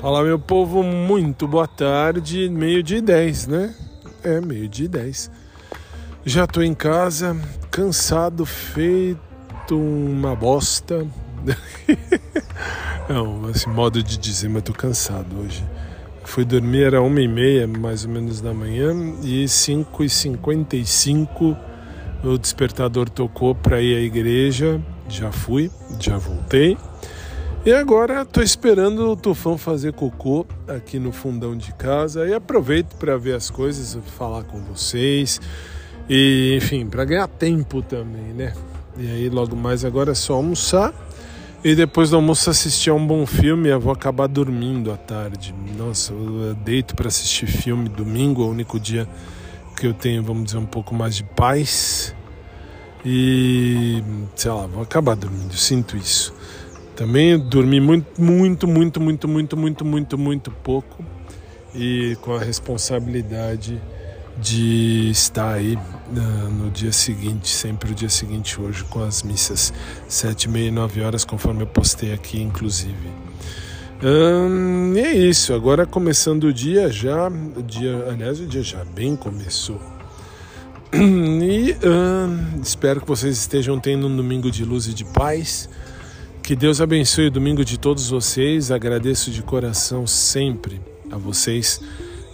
Fala meu povo, muito boa tarde, meio de 10, né? É, meio de 10. Já tô em casa, cansado, feito uma bosta. Não, esse modo de dizer, mas tô cansado hoje. Fui dormir, era uma e meia mais ou menos da manhã e 5 e 55 o despertador tocou para ir à igreja. Já fui, já voltei. E agora estou esperando o Tufão fazer cocô aqui no fundão de casa e aproveito para ver as coisas, falar com vocês e enfim, para ganhar tempo também, né? E aí logo mais agora é só almoçar e depois do almoço assistir a um bom filme, eu vou acabar dormindo à tarde. Nossa, eu deito para assistir filme domingo, é o único dia que eu tenho, vamos dizer, um pouco mais de paz. E sei lá, vou acabar dormindo, sinto isso. Também dormi muito, muito, muito, muito, muito, muito, muito, muito pouco e com a responsabilidade de estar aí uh, no dia seguinte, sempre o dia seguinte hoje, com as missas sete, meia e nove horas, conforme eu postei aqui, inclusive. Um, e é isso, agora começando o dia já, o dia, aliás, o dia já bem começou. E um, espero que vocês estejam tendo um domingo de luz e de paz que Deus abençoe o domingo de todos vocês. Agradeço de coração sempre a vocês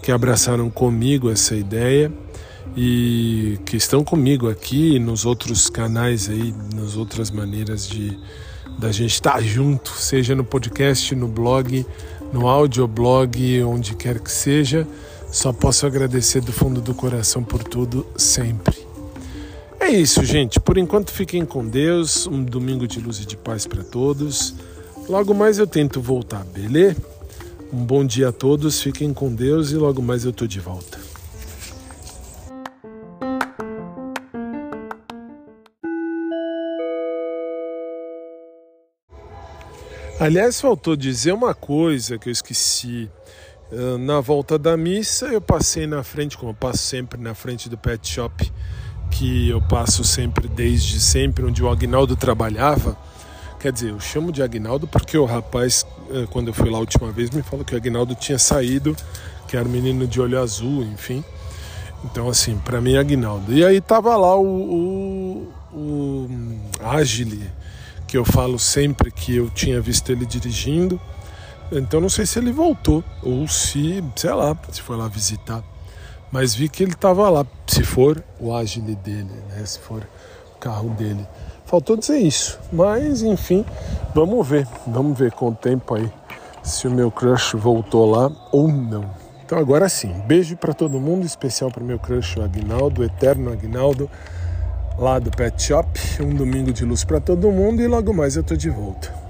que abraçaram comigo essa ideia e que estão comigo aqui nos outros canais aí, nas outras maneiras de da gente estar junto, seja no podcast, no blog, no audioblog, onde quer que seja. Só posso agradecer do fundo do coração por tudo sempre. É isso, gente. Por enquanto fiquem com Deus. Um domingo de luz e de paz para todos. Logo mais eu tento voltar, beleza? Um bom dia a todos. Fiquem com Deus e logo mais eu tô de volta. Aliás, faltou dizer uma coisa que eu esqueci. Ah, na volta da missa, eu passei na frente, como eu passo sempre na frente do pet shop que eu passo sempre, desde sempre, onde o Agnaldo trabalhava. Quer dizer, eu chamo de Agnaldo porque o rapaz, eh, quando eu fui lá a última vez, me falou que o Agnaldo tinha saído, que era um menino de olho azul, enfim. Então, assim, para mim é Agnaldo. E aí tava lá o, o, o Agile, que eu falo sempre que eu tinha visto ele dirigindo. Então não sei se ele voltou ou se, sei lá, se foi lá visitar mas vi que ele estava lá, se for o Agile dele, né? se for o carro dele. Faltou dizer isso, mas enfim, vamos ver, vamos ver com o tempo aí se o meu crush voltou lá ou não. Então agora sim, beijo para todo mundo, especial para o meu crush o Agnaldo, eterno Agnaldo, lá do Pet Shop. Um domingo de luz para todo mundo e logo mais eu tô de volta.